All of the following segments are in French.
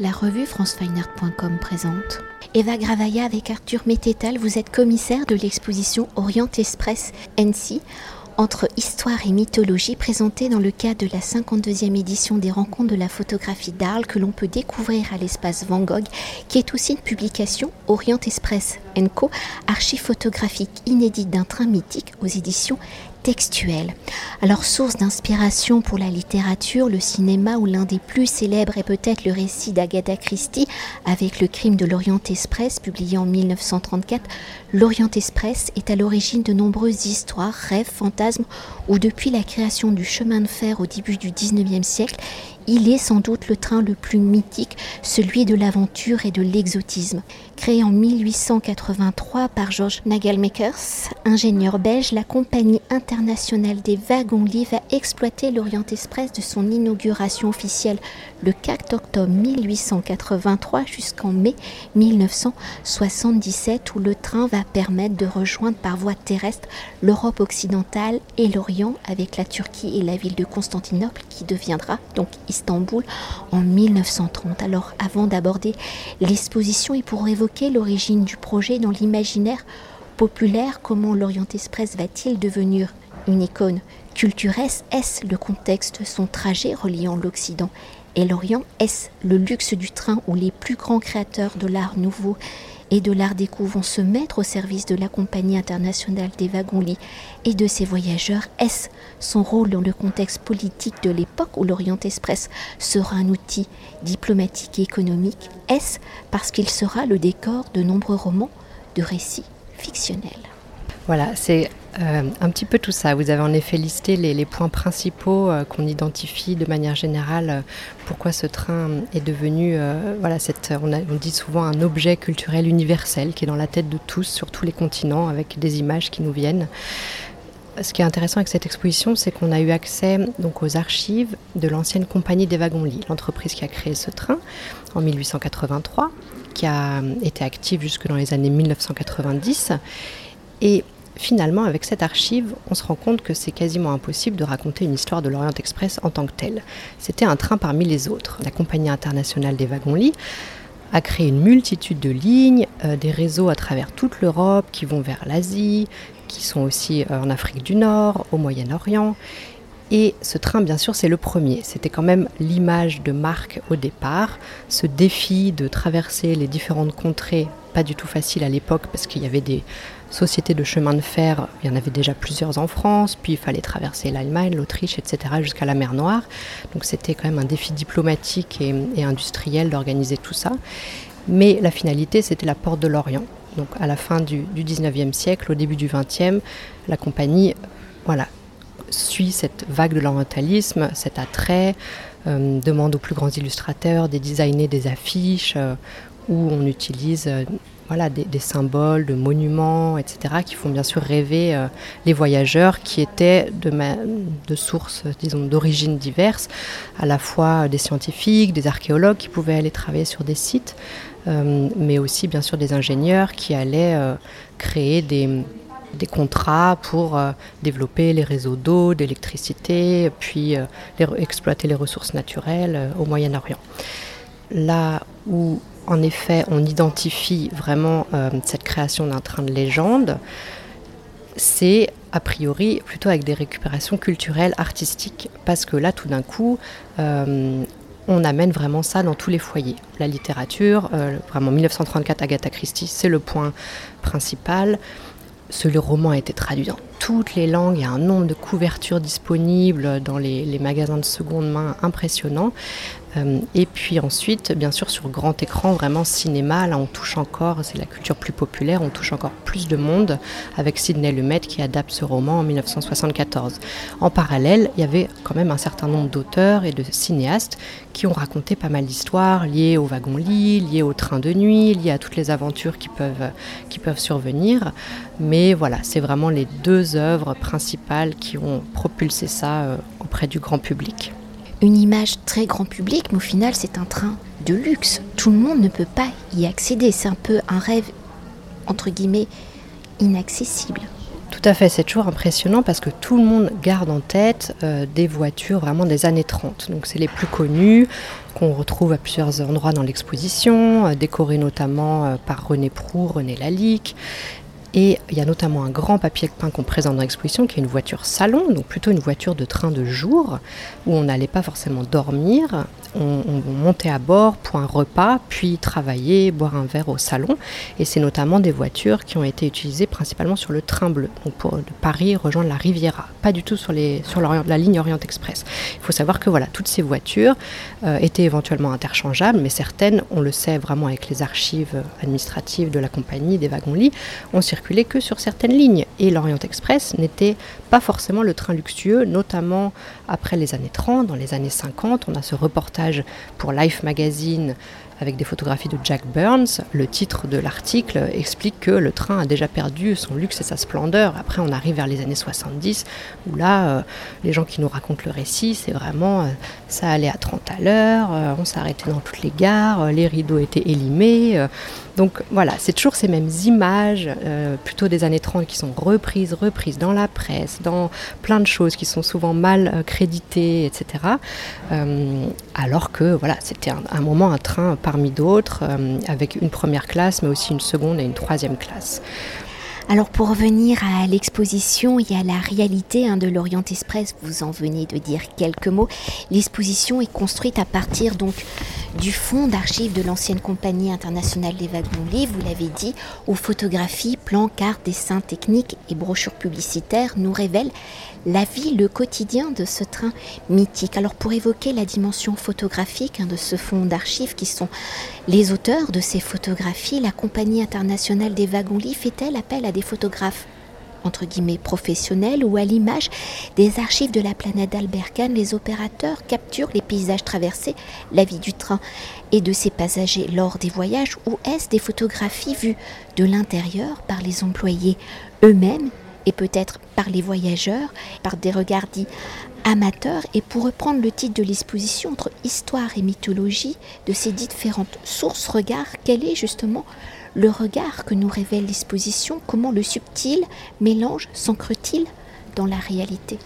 La revue francefineart.com présente. Eva Gravaya avec Arthur Mététal, vous êtes commissaire de l'exposition Orient Express NC entre histoire et mythologie présentée dans le cadre de la 52e édition des rencontres de la photographie d'Arles que l'on peut découvrir à l'espace Van Gogh qui est aussi une publication Orient Express Co, archive photographique inédite d'un train mythique aux éditions textuelles. Alors, source d'inspiration pour la littérature, le cinéma ou l'un des plus célèbres est peut-être le récit d'Agatha Christie avec Le crime de l'Orient Express, publié en 1934. L'Orient Express est à l'origine de nombreuses histoires, rêves, fantasmes, où depuis la création du chemin de fer au début du 19e siècle, il est sans doute le train le plus mythique, celui de l'aventure et de l'exotisme. Créé en 1883 par George Nagelmakers, ingénieur belge, la compagnie internationale des wagons-lits va exploiter l'Orient Express de son inauguration officielle le 4 octobre 1883 jusqu'en mai 1977 où le train va permettre de rejoindre par voie terrestre l'Europe occidentale et l'Orient avec la Turquie et la ville de Constantinople qui deviendra donc Istanbul en 1930. Alors avant d'aborder l'exposition et pour évoquer l'origine du projet dans l'imaginaire populaire, comment l'Orient Express va-t-il devenir une icône culturelle? Est-ce le contexte son trajet reliant l'Occident et l'Orient? Est-ce le luxe du train où les plus grands créateurs de l'art nouveau et de l'art déco vont se mettre au service de la compagnie internationale des wagons-lits et de ses voyageurs. Est-ce son rôle dans le contexte politique de l'époque où l'Orient Express sera un outil diplomatique et économique? Est-ce parce qu'il sera le décor de nombreux romans de récits fictionnels? Voilà, c'est euh, un petit peu tout ça. Vous avez en effet listé les, points principaux euh, qu'on identifie de manière générale. Euh, pourquoi ce train est devenu, voilà, on, on, dit souvent un objet culturel universel qui est dans la tête de tous sur tous les continents avec des images qui nous viennent. Ce qui est intéressant avec cette exposition, c'est qu'on a eu accès donc aux archives de l'ancienne compagnie des wagons-lits, l'entreprise qui a créé ce train en 1883, qui a été active jusque dans les années 1990. Et finalement, avec cette archive, on se rend compte que c'est quasiment impossible de raconter une histoire de l'Orient Express en tant que telle. C'était un train parmi les autres. La Compagnie internationale des wagons-lits a créé une multitude de lignes, euh, des réseaux à travers toute l'Europe qui vont vers l'Asie, qui sont aussi euh, en Afrique du Nord, au Moyen-Orient. Et ce train, bien sûr, c'est le premier. C'était quand même l'image de marque au départ. Ce défi de traverser les différentes contrées, pas du tout facile à l'époque parce qu'il y avait des sociétés de chemin de fer, il y en avait déjà plusieurs en France, puis il fallait traverser l'Allemagne, l'Autriche, etc. jusqu'à la mer Noire. Donc c'était quand même un défi diplomatique et, industriel d'organiser tout ça. Mais la finalité, c'était la porte de l'Orient. Donc à la fin du, du 19e siècle, au début du 20e, la compagnie voilà, suit cette vague de l'orientalisme, cet attrait, euh, demande aux plus grands illustrateurs de designer des affiches euh, où on utilise euh, voilà, des, symboles, de monuments, etc., qui font bien sûr rêver les voyageurs qui étaient de, sources, disons, d'origines diverses, à la fois des scientifiques, des archéologues qui pouvaient aller travailler sur des sites, mais aussi bien sûr des ingénieurs qui allaient créer des, contrats pour euh, développer les réseaux d'eau, d'électricité, puis euh, exploiter les ressources naturelles euh, au Moyen-Orient. Là où, en effet, on identifie vraiment cette création d'un train de légende, c'est a priori plutôt avec des récupérations culturelles, artistiques, parce que là, tout d'un coup, on amène vraiment ça dans tous les foyers. La littérature, vraiment 1934 Agatha Christie, c'est le point principal. Ce roman a été traduit dans toutes les langues, il y a un nombre de couvertures disponibles dans les, magasins de seconde main impressionnant. Euh, et puis ensuite, bien sûr, sur grand écran, vraiment cinéma, là on touche encore, c'est la culture plus populaire, on touche encore plus de monde avec Sidney Lumet qui adapte ce roman en 1974. En parallèle, il y avait quand même un certain nombre d'auteurs et de cinéastes qui ont raconté pas mal d'histoires liées au wagon-lit, liées au train de nuit, liées à toutes les aventures qui peuvent, qui peuvent survenir. Mais voilà, c'est vraiment les deux œuvres principales qui ont propulsé ça euh, auprès du grand public. Une image très grand public, mais au final c'est un train de luxe. Tout le monde ne peut pas y accéder. C'est un peu un rêve, entre guillemets, inaccessible. Tout à fait, c'est toujours impressionnant parce que tout le monde garde en tête euh, des voitures vraiment des années 30. Donc c'est les plus connues qu'on retrouve à plusieurs endroits dans l'exposition, euh, décorées notamment euh, par René Prou, René Lalique. Et il y a notamment un grand papier peint qu'on présente dans l'exposition qui est une voiture salon, donc plutôt une voiture de train de jour, où on n'allait pas forcément dormir, on, montait à bord pour un repas, puis travailler, boire un verre au salon. Et c'est notamment des voitures qui ont été utilisées principalement sur le train bleu, donc pour de Paris rejoindre la Riviera, pas du tout sur, les, sur la ligne Orient Express. Il faut savoir que voilà, toutes ces voitures euh, étaient éventuellement interchangeables, mais certaines, on le sait vraiment avec les archives administratives de la compagnie, des wagons-lits, ont circulé que sur certaines lignes. Et l'Orient Express n'était pas forcément le train luxueux, notamment après les années 30, dans les années 50, on a ce reportage pour Life Magazine avec des photographies de Jack Burns. Le titre de l'article explique que le train a déjà perdu son luxe et sa splendeur. Après, on arrive vers les années 70, où là, euh, les gens qui nous racontent le récit, c'est vraiment, euh, ça allait à 30 à l'heure, euh, on s'arrêtait dans toutes les gares, les rideaux étaient élimés. Donc voilà, c'est toujours ces mêmes images, plutôt des années 30, qui sont reprises, reprises dans la presse, dans plein de choses qui sont souvent mal créditées, etc. alors que voilà, c'était un, moment, un train parmi d'autres, euh, avec une première classe, mais aussi une seconde et une troisième classe. Alors pour revenir à l'exposition et à la réalité hein, de l'Orient Express, vous en venez de dire quelques mots. L'exposition est construite à partir donc du fonds d'archives de l'ancienne compagnie internationale des wagons-lits, vous l'avez dit, où photographies, plans, cartes, dessins techniques et brochures publicitaires nous révèlent la vie, le quotidien de ce train mythique. Alors pour évoquer la dimension photographique hein, de ce fonds d'archives qui sont les auteurs de ces photographies, la compagnie internationale des wagons-lits fait-elle appel à des photographes entre guillemets professionnels ou à l'image des archives de la planète d'Albert Kahn, les opérateurs capturent les paysages traversés, la vie du train et de ses passagers lors des voyages ou est-ce des photographies vues de l'intérieur par les employés eux-mêmes et peut-être par les voyageurs, par des regards dits amateurs. Et pour reprendre le titre de l'exposition entre histoire et mythologie de ces différentes sources regards, quel est justement le regard que nous révèle l'exposition? Comment le subtil mélange s'ancre-t-il dans la réalité?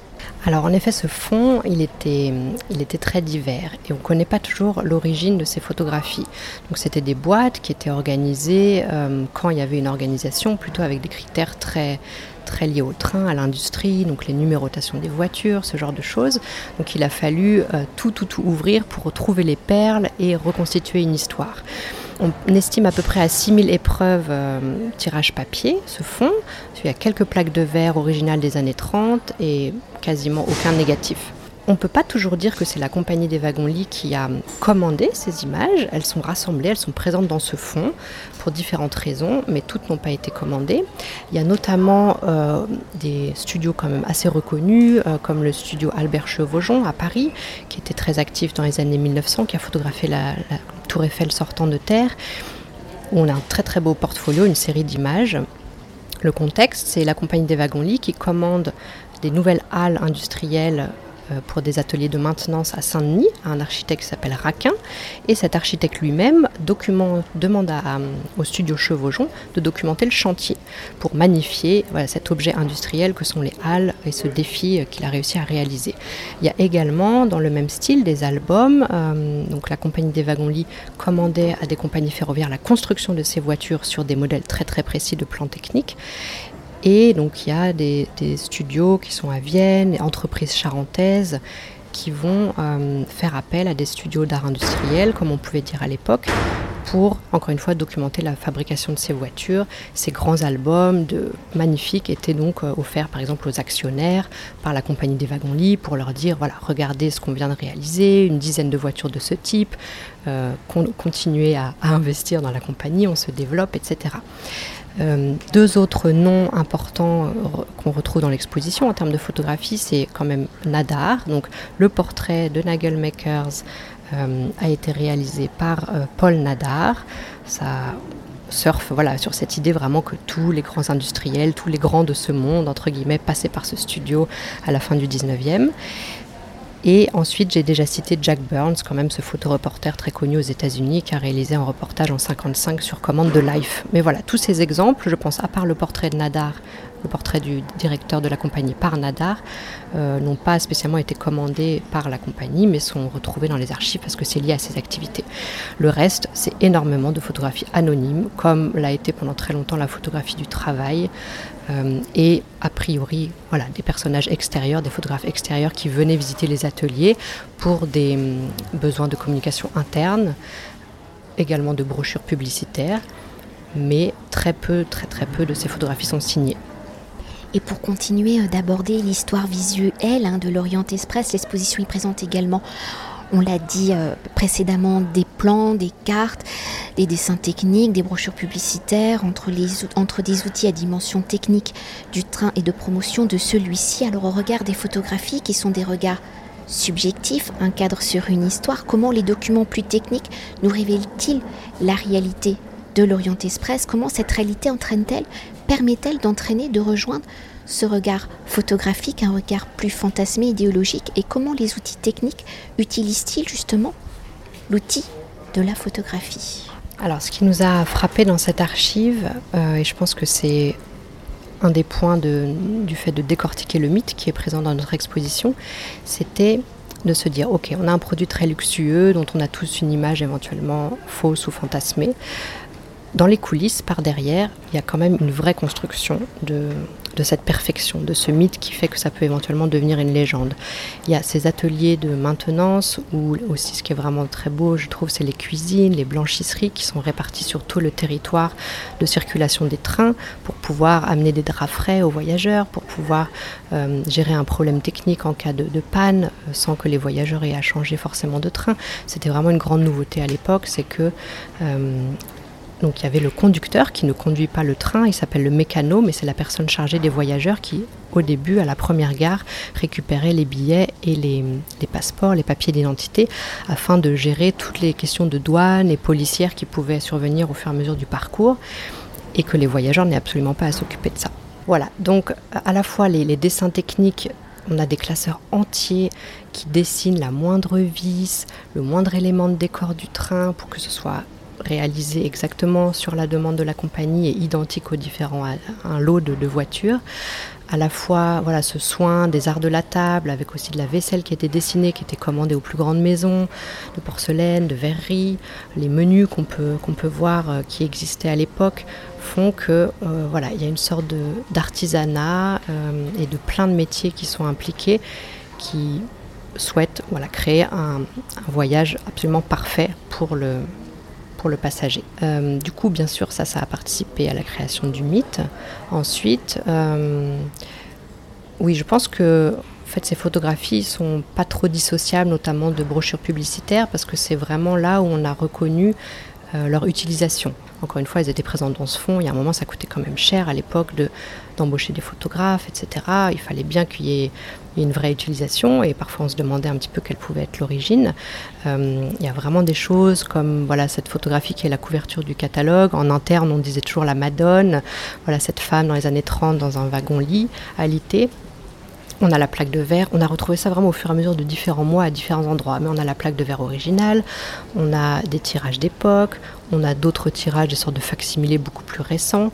Alors en effet, ce fond, il était, il était très divers et on ne connaît pas toujours l'origine de ces photographies. Donc c'était des boîtes qui étaient organisées euh, quand il y avait une organisation, plutôt avec des critères très, très liés au train, à l'industrie, donc les numérotations des voitures, ce genre de choses. Donc il a fallu euh, tout, tout, tout ouvrir pour retrouver les perles et reconstituer une histoire. On estime à peu près à 6000 épreuves euh, tirage papier, ce fond. Il y a quelques plaques de verre originales des années 30 et quasiment aucun négatif. On ne peut pas toujours dire que c'est la compagnie des wagons-lits qui a commandé ces images. Elles sont rassemblées, elles sont présentes dans ce fond pour différentes raisons, mais toutes n'ont pas été commandées. Il y a notamment euh, des studios quand même assez reconnus, euh, comme le studio Albert Chevaujon à Paris, qui était très actif dans les années 1900, qui a photographié la, Tour Eiffel sortant de terre, où on a un très très beau portfolio, une série d'images. Le contexte, c'est la compagnie des wagons-lits qui commande des nouvelles halles industrielles pour des ateliers de maintenance à Saint-Denis, à un architecte qui s'appelle Raquin. Et cet architecte lui-même demande à, au studio Chevaujon de documenter le chantier pour magnifier cet objet industriel que sont les halles et ce défi euh, qu'il a réussi à réaliser. Il y a également dans le même style des albums. Euh, donc la compagnie des wagons-lits commandait à des compagnies ferroviaires la construction de ces voitures sur des modèles très très précis de plans techniques. Et donc il y a des, studios qui sont à Vienne, entreprises charentaises qui vont euh, faire appel à des studios d'art industriel, comme on pouvait dire à l'époque, pour, encore une fois, documenter la fabrication de ces voitures. Ces grands albums de magnifiques étaient donc euh, offerts, par exemple, aux actionnaires par la compagnie des wagons-lits pour leur dire, voilà, regardez ce qu'on vient de réaliser, une dizaine de voitures de ce type, euh, continuez à, investir dans la compagnie, on se développe, etc. Euh, deux autres noms importants euh, qu'on retrouve dans l'exposition en termes de photographie, c'est quand même Nadar. Donc le portrait de Nagelmakers euh, a été réalisé par Paul Nadar. Ça surfe voilà, sur cette idée vraiment que tous les grands industriels, tous les grands de ce monde, entre guillemets, passaient par ce studio à la fin du 19e. Et ensuite, j'ai déjà cité Jack Burns, quand même ce photoreporter très connu aux États-Unis qui a réalisé un reportage en 55 sur commande de Life. Mais voilà, tous ces exemples, je pense, à part le portrait de Nadar, le portrait du directeur de la compagnie par Nadar, euh, n'ont pas spécialement été commandés par la compagnie, mais sont retrouvés dans les archives parce que c'est lié à ses activités. Le reste, c'est énormément de photographies anonymes, comme l'a été pendant très longtemps la photographie du travail, euh, et a priori voilà, des personnages extérieurs, des photographes extérieurs qui venaient visiter les ateliers pour des hum, besoins de communication interne, également de brochures publicitaires, mais très peu, très très peu de ces photographies sont signées. Et pour continuer euh, d'aborder l'histoire visuelle hein, de l'Orient Express, l'exposition y présente également on l'a dit euh, précédemment, des plans, des cartes, des dessins techniques, des brochures publicitaires, entre, les, entre des outils à dimension technique du train et de promotion de celui-ci. Alors au regard des photographies qui sont des regards subjectifs, un cadre sur une histoire, comment les documents plus techniques nous révèlent-ils la réalité de l'Orient Express? Comment cette réalité entraîne-t-elle, permet-elle d'entraîner, de rejoindre ce regard photographique, un regard plus fantasmé, idéologique, et comment les outils techniques utilisent-ils justement l'outil de la photographie? Alors, ce qui nous a frappé dans cette archive, euh, et je pense que c'est un des points du fait de décortiquer le mythe qui est présent dans notre exposition, c'était de se dire, ok, on a un produit très luxueux dont on a tous une image éventuellement fausse ou fantasmée dans les coulisses, par derrière, il y a quand même une vraie construction de, cette perfection, de ce mythe qui fait que ça peut éventuellement devenir une légende. Il y a ces ateliers de maintenance où aussi ce qui est vraiment très beau, je trouve, c'est les cuisines, les blanchisseries qui sont réparties sur tout le territoire de circulation des trains pour pouvoir amener des draps frais aux voyageurs, pour pouvoir euh, gérer un problème technique en cas de, panne euh, sans que les voyageurs aient à changer forcément de train. C'était vraiment une grande nouveauté à l'époque, c'est que euh, donc il y avait le conducteur qui ne conduit pas le train, il s'appelle le mécano, mais c'est la personne chargée des voyageurs qui, au début, à la première gare, récupérait les billets et les, passeports, les papiers d'identité, afin de gérer toutes les questions de douane et policières qui pouvaient survenir au fur et à mesure du parcours, et que les voyageurs n'aient absolument pas à s'occuper de ça. Voilà, donc à la fois les, dessins techniques on a des classeurs entiers qui dessinent la moindre vis, le moindre élément de décor du train pour que ce soit réalisé exactement sur la demande de la compagnie et identique aux différents un lot de, voitures. À la fois voilà ce soin des arts de la table avec aussi de la vaisselle qui était dessinée qui était commandée aux plus grandes maisons de porcelaine de verrerie. Les menus qu'on peut qu'on peut voir euh, qui existaient à l'époque font que euh, voilà il y a une sorte d'artisanat euh, et de plein de métiers qui sont impliqués qui souhaitent voilà créer un voyage absolument parfait pour le le passager. Euh, du coup, bien sûr, ça, ça a participé à la création du mythe. Ensuite, euh, oui, je pense que en fait, ces photographies sont pas trop dissociables, notamment de brochures publicitaires, parce que c'est vraiment là où on a reconnu euh, leur utilisation. Encore une fois, elles étaient présentes dans ce fond. Il y a un moment, ça coûtait quand même cher à l'époque de, d'embaucher des photographes, etc. Il fallait bien qu'il y ait une vraie utilisation et parfois on se demandait un petit peu quelle pouvait être l'origine. Euh, il y a vraiment des choses comme voilà cette photographie qui est la couverture du catalogue. En interne, on disait toujours la Madone. Voilà cette femme dans les années 30 dans un wagon-lit alité. On a la plaque de verre, on a retrouvé ça vraiment au fur et à mesure de différents mois à différents endroits. Mais on a la plaque de verre originale, on a des tirages d'époque, on a d'autres tirages, des sortes de facsimilés beaucoup plus récents.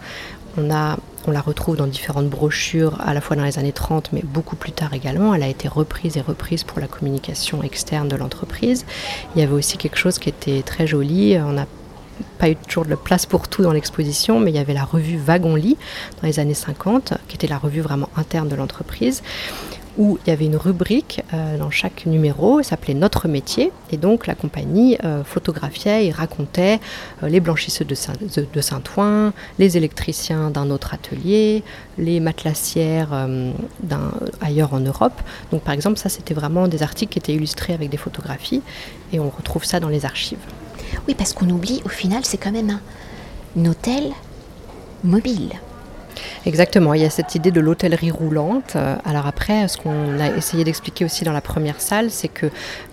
On, a, on la retrouve dans différentes brochures, à la fois dans les années 30, mais beaucoup plus tard également. Elle a été reprise et reprise pour la communication externe de l'entreprise. Il y avait aussi quelque chose qui était très joli. On n'a pas eu toujours de place pour tout dans l'exposition, mais il y avait la revue Wagon-Lit dans les années 50, qui était la revue vraiment interne de l'entreprise où il y avait une rubrique euh, dans chaque numéro, s'appelait Notre métier, et donc la compagnie euh, photographiait et racontait euh, les blanchisseurs de, Saint, de Saint-Ouen, les électriciens d'un autre atelier, les matelassières ailleurs en Europe. Donc par exemple, ça c'était vraiment des articles qui étaient illustrés avec des photographies, et on retrouve ça dans les archives. Oui, parce qu'on oublie, au final, c'est quand même un hôtel mobile. Exactement, il y a cette idée de l'hôtellerie roulante. Euh, alors après, ce qu'on a essayé d'expliquer aussi dans la première salle, c'est que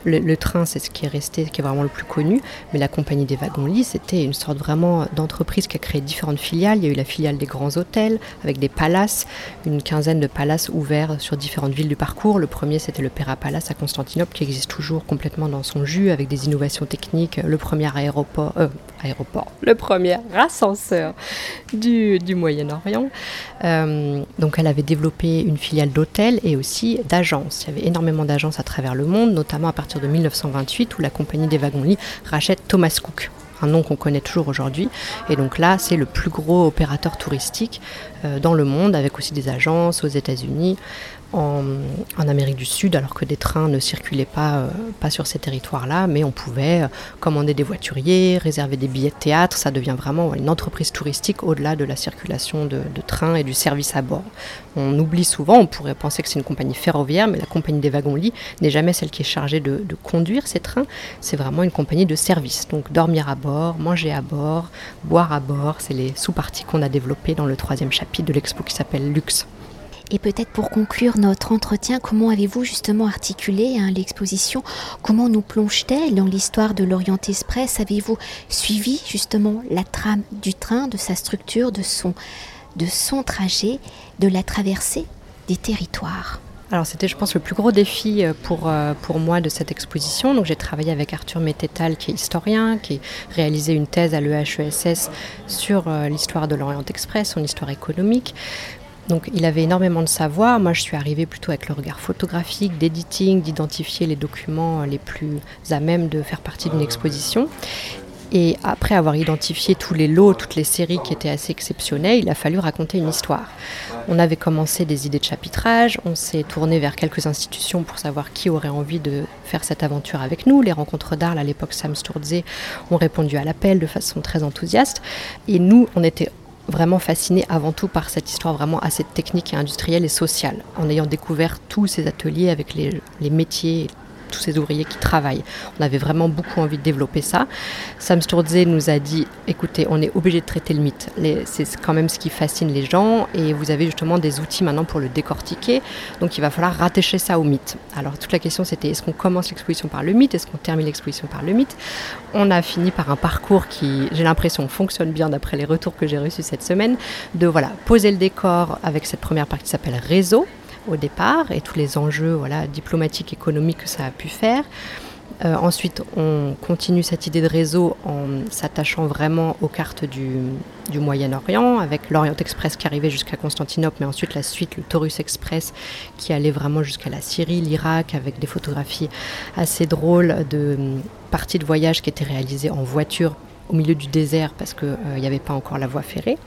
le, train, c'est ce qui est resté, qui est vraiment le plus connu, mais la compagnie des wagons-lits, c'était une sorte vraiment d'entreprise qui a créé différentes filiales. Il y a eu la filiale des grands hôtels, avec des palaces, une quinzaine de palaces ouverts sur différentes villes du parcours. Le premier, c'était le Pera Palace à Constantinople, qui existe toujours complètement dans son jus, avec des innovations techniques. Le premier aéroport, euh, aéroport, le premier ascenseur du, Moyen-Orient. Euh, donc elle avait développé une filiale d'hôtels et aussi d'agences. Il y avait énormément d'agences à travers le monde, notamment à partir de 1928 où la compagnie des wagons-lits rachète Thomas Cook un nom qu'on connaît toujours aujourd'hui. Et donc là, c'est le plus gros opérateur touristique euh, dans le monde, avec aussi des agences aux États-Unis, en, Amérique du Sud, alors que des trains ne circulaient pas, euh, pas sur ces territoires-là, mais on pouvait euh, commander des voituriers, réserver des billets de théâtre. Ça devient vraiment une entreprise touristique au-delà de la circulation de, trains et du service à bord. On oublie souvent, on pourrait penser que c'est une compagnie ferroviaire, mais la compagnie des wagons-lits n'est jamais celle qui est chargée de, de conduire ces trains. C'est vraiment une compagnie de service. Donc dormir à bord, manger à bord, boire à bord, c'est les sous-parties qu'on a développées dans le troisième chapitre de l'expo qui s'appelle Luxe. Et peut-être pour conclure notre entretien, comment avez-vous justement articulé hein, l'exposition? Comment nous plonge-t-elle dans l'histoire de l'Orient Express? Avez-vous suivi justement la trame du train, de sa structure, de son, trajet, de la traversée des territoires? Alors c'était je pense le plus gros défi euh, pour, euh, pour moi de cette exposition. Donc j'ai travaillé avec Arthur Mététal qui est historien, qui a réalisé une thèse à l'EHESS sur euh, l'histoire de l'Orient Express, son histoire économique. Donc il avait énormément de savoir. Moi, je suis arrivée plutôt avec le regard photographique, d'editing, d'identifier les documents les plus à même de faire partie d'une exposition. Et après avoir identifié tous les lots, toutes les séries qui étaient assez exceptionnelles, il a fallu raconter une histoire. On avait commencé des idées de chapitrage, on s'est tourné vers quelques institutions pour savoir qui aurait envie de faire cette aventure avec nous. Les rencontres d'Arles, à l'époque Sam Sturze, ont répondu à l'appel de façon très enthousiaste. Et nous, on était vraiment fasciné avant tout par cette histoire vraiment assez technique et industrielle et sociale, en ayant découvert tous ces ateliers avec les, les métiers, tous ces ouvriers qui travaillent. On avait vraiment beaucoup envie de développer ça. Sam Sturze nous a dit, écoutez, on est obligé de traiter le mythe. C'est quand même ce qui fascine les gens et vous avez justement des outils maintenant pour le décortiquer. Donc il va falloir rattacher ça au mythe. Alors toute la question c'était, est-ce qu'on commence l'exposition par le mythe? Est-ce qu'on termine l'exposition par le mythe? On a fini par un parcours qui, j'ai l'impression, fonctionne bien d'après les retours que j'ai reçus cette semaine, de voilà, poser le décor avec cette première partie qui s'appelle réseau au départ et tous les enjeux voilà, diplomatiques, économiques que ça a pu faire. Euh, ensuite, on continue cette idée de réseau en s'attachant vraiment aux cartes du, Moyen-Orient, avec l'Orient Express qui arrivait jusqu'à Constantinople, mais ensuite la suite, le Taurus Express, qui allait vraiment jusqu'à la Syrie, l'Irak, avec des photographies assez drôles de parties de voyage qui étaient réalisées en voiture au milieu du désert parce qu'il euh, n'y avait pas encore la voie ferrée.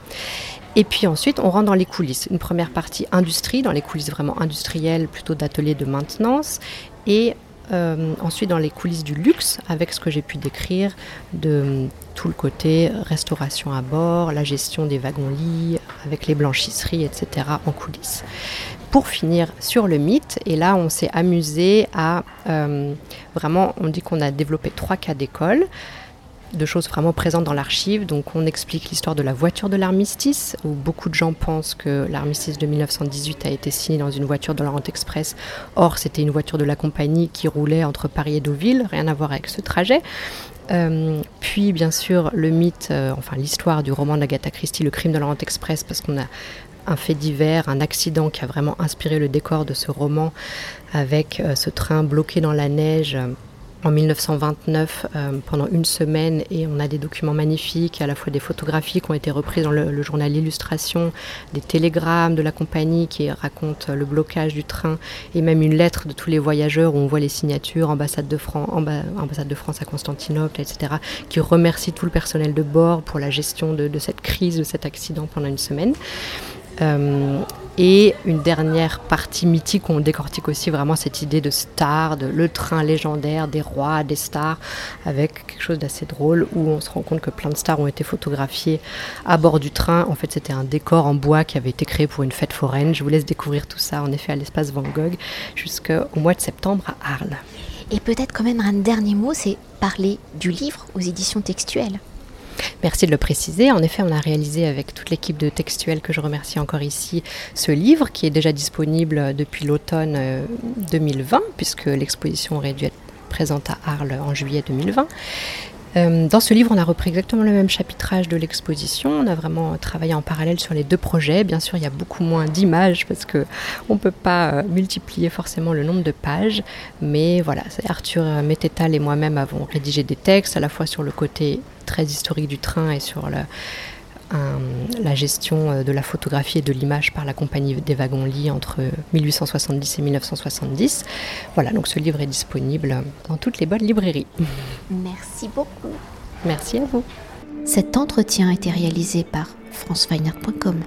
Et puis ensuite, on rentre dans les coulisses. Une première partie industrie, dans les coulisses vraiment industrielles, plutôt d'ateliers de maintenance. Et euh, ensuite dans les coulisses du luxe, avec ce que j'ai pu décrire de tout le côté restauration à bord, la gestion des wagons-lits, avec les blanchisseries, etc. en coulisses. Pour finir sur le mythe, et là on s'est amusé à euh, vraiment, on dit qu'on a développé trois cas d'école de choses vraiment présentes dans l'archive. Donc on explique l'histoire de la voiture de l'armistice, où beaucoup de gens pensent que l'armistice de 1918 a été signé dans une voiture de l'Orient Express. Or, c'était une voiture de la compagnie qui roulait entre Paris et Deauville, rien à voir avec ce trajet. Euh, puis, bien sûr, le mythe, euh, enfin l'histoire du roman d'Agatha Christie, Le crime de l'Orient Express, parce qu'on a un fait divers, un accident qui a vraiment inspiré le décor de ce roman, avec euh, ce train bloqué dans la neige en 1929 euh, pendant une semaine et on a des documents magnifiques, à la fois des photographies qui ont été reprises dans le, journal Illustration, des télégrammes de la compagnie qui racontent le blocage du train et même une lettre de tous les voyageurs où on voit les signatures, ambassade de, France à Constantinople, etc., qui remercient tout le personnel de bord pour la gestion de, de cette crise, de cet accident pendant une semaine. Euh, et une dernière partie mythique où on décortique aussi vraiment cette idée de star, de le train légendaire des rois, des stars, avec quelque chose d'assez drôle où on se rend compte que plein de stars ont été photographiées à bord du train. En fait, c'était un décor en bois qui avait été créé pour une fête foraine. Je vous laisse découvrir tout ça en effet à l'espace Van Gogh jusqu'au mois de septembre à Arles. Et peut-être quand même un dernier mot, c'est parler du livre aux éditions textuelles. Merci de le préciser. En effet, on a réalisé avec toute l'équipe de Textuel, que je remercie encore ici, ce livre qui est déjà disponible depuis l'automne 2020, euh, puisque l'exposition aurait dû être présente à Arles en juillet 2020. Euh, dans ce livre, on a repris exactement le même chapitrage de l'exposition. On a vraiment travaillé en parallèle sur les deux projets. Bien sûr, il y a beaucoup moins d'images parce qu'on ne peut pas euh, multiplier forcément le nombre de pages. Mais voilà, Arthur Mététal et moi-même avons rédigé des textes à la fois sur le côté très historique du train et sur la gestion euh, de la photographie et de l'image par la compagnie des wagons-lits entre 1870 et 1970. Voilà, donc ce livre est disponible dans toutes les bonnes librairies. Merci beaucoup. Merci à vous. Cet entretien a été réalisé par franceweiner.com.